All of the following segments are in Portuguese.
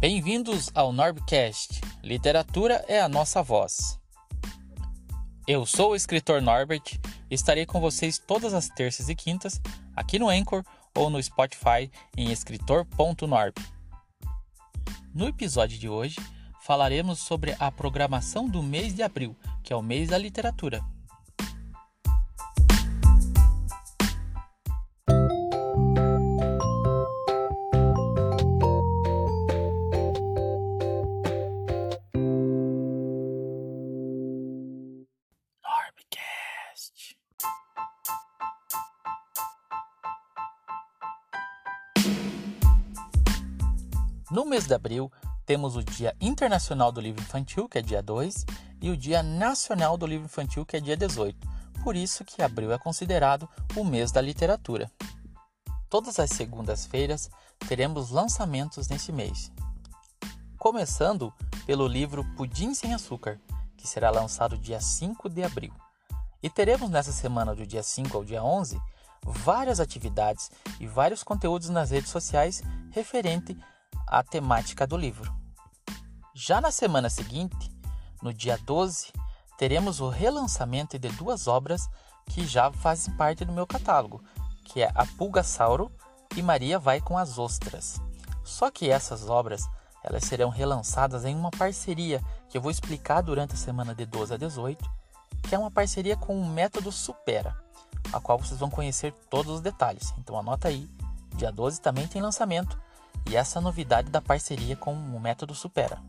Bem-vindos ao Norbcast. Literatura é a nossa voz. Eu sou o escritor Norbert e estarei com vocês todas as terças e quintas aqui no Anchor ou no Spotify em escritor.norb. No episódio de hoje, falaremos sobre a programação do mês de abril, que é o mês da literatura. No mês de abril, temos o Dia Internacional do Livro Infantil, que é dia 2, e o Dia Nacional do Livro Infantil, que é dia 18. Por isso que abril é considerado o mês da literatura. Todas as segundas-feiras teremos lançamentos nesse mês. Começando pelo livro Pudim sem Açúcar, que será lançado dia 5 de abril. E teremos nessa semana do dia 5 ao dia 11 várias atividades e vários conteúdos nas redes sociais referente à temática do livro. Já na semana seguinte, no dia 12, teremos o relançamento de duas obras que já fazem parte do meu catálogo, que é A Pulgasauro e Maria vai com as ostras. Só que essas obras, elas serão relançadas em uma parceria que eu vou explicar durante a semana de 12 a 18, que é uma parceria com o Método Supera, a qual vocês vão conhecer todos os detalhes. Então anota aí, dia 12 também tem lançamento e essa novidade da parceria com o Método Supera.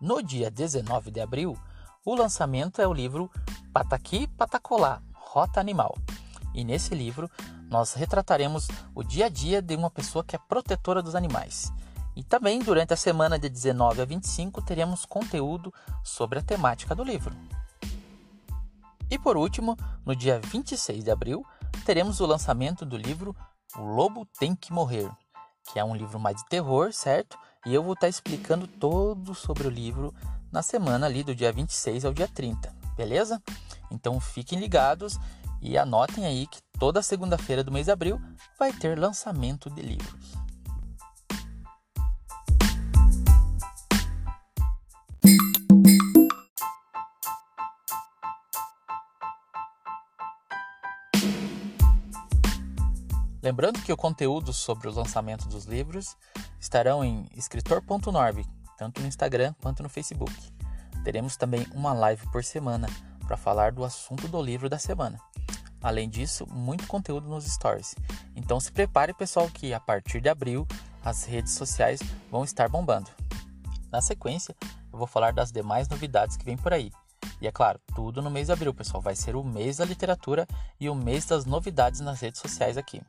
No dia 19 de abril, o lançamento é o livro Pataqui Patacolá, Rota Animal. E nesse livro nós retrataremos o dia a dia de uma pessoa que é protetora dos animais. E também durante a semana de 19 a 25 teremos conteúdo sobre a temática do livro. E por último, no dia 26 de abril, teremos o lançamento do livro O Lobo Tem que Morrer, que é um livro mais de terror, certo? E eu vou estar explicando todo sobre o livro na semana ali do dia 26 ao dia 30, beleza? Então fiquem ligados e anotem aí que toda segunda-feira do mês de abril vai ter lançamento de livros. Lembrando que o conteúdo sobre o lançamento dos livros estarão em escritor.norb, tanto no Instagram quanto no Facebook. Teremos também uma live por semana para falar do assunto do livro da semana. Além disso, muito conteúdo nos stories. Então se prepare, pessoal, que a partir de abril as redes sociais vão estar bombando. Na sequência, eu vou falar das demais novidades que vem por aí. E é claro, tudo no mês de abril, pessoal. Vai ser o mês da literatura e o mês das novidades nas redes sociais aqui.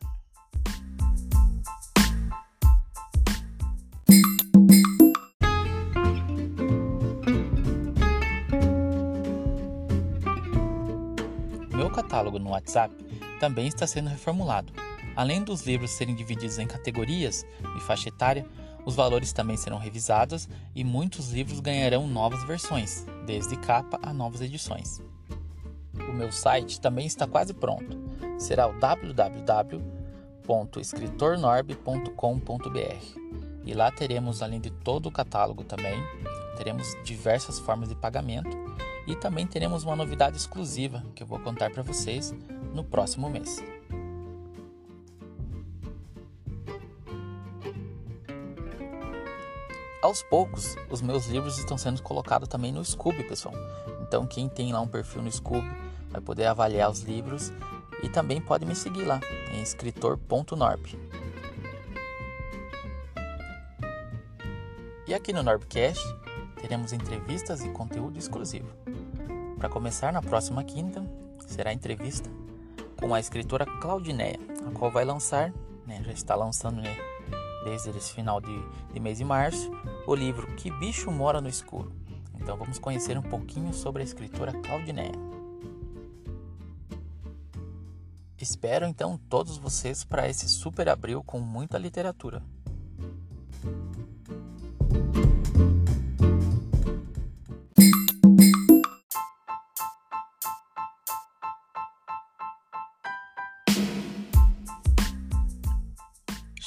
Meu catálogo no WhatsApp também está sendo reformulado. Além dos livros serem divididos em categorias e faixa etária, os valores também serão revisados e muitos livros ganharão novas versões, desde capa a novas edições. O meu site também está quase pronto. Será o www.escritornorb.com.br. E lá teremos, além de todo o catálogo também, teremos diversas formas de pagamento e também teremos uma novidade exclusiva que eu vou contar para vocês no próximo mês. Aos poucos, os meus livros estão sendo colocados também no Scooby, pessoal. Então, quem tem lá um perfil no Scooby vai poder avaliar os livros e também pode me seguir lá em escritor.norb. E aqui no Norbcast teremos entrevistas e conteúdo exclusivo. Para começar, na próxima quinta, será a entrevista com a escritora Claudineia, a qual vai lançar, né, já está lançando né, desde esse final de, de mês de março, o livro Que Bicho Mora no Escuro. Então vamos conhecer um pouquinho sobre a escritora Claudineia. Espero então todos vocês para esse super abril com muita literatura.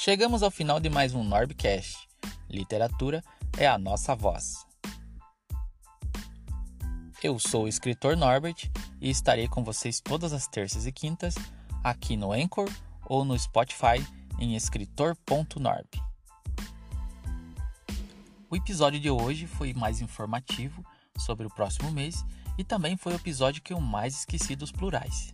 Chegamos ao final de mais um Norbcast. Literatura é a nossa voz. Eu sou o escritor Norbert e estarei com vocês todas as terças e quintas aqui no Anchor ou no Spotify em escritor.norb. O episódio de hoje foi mais informativo sobre o próximo mês e também foi o episódio que eu mais esqueci dos plurais.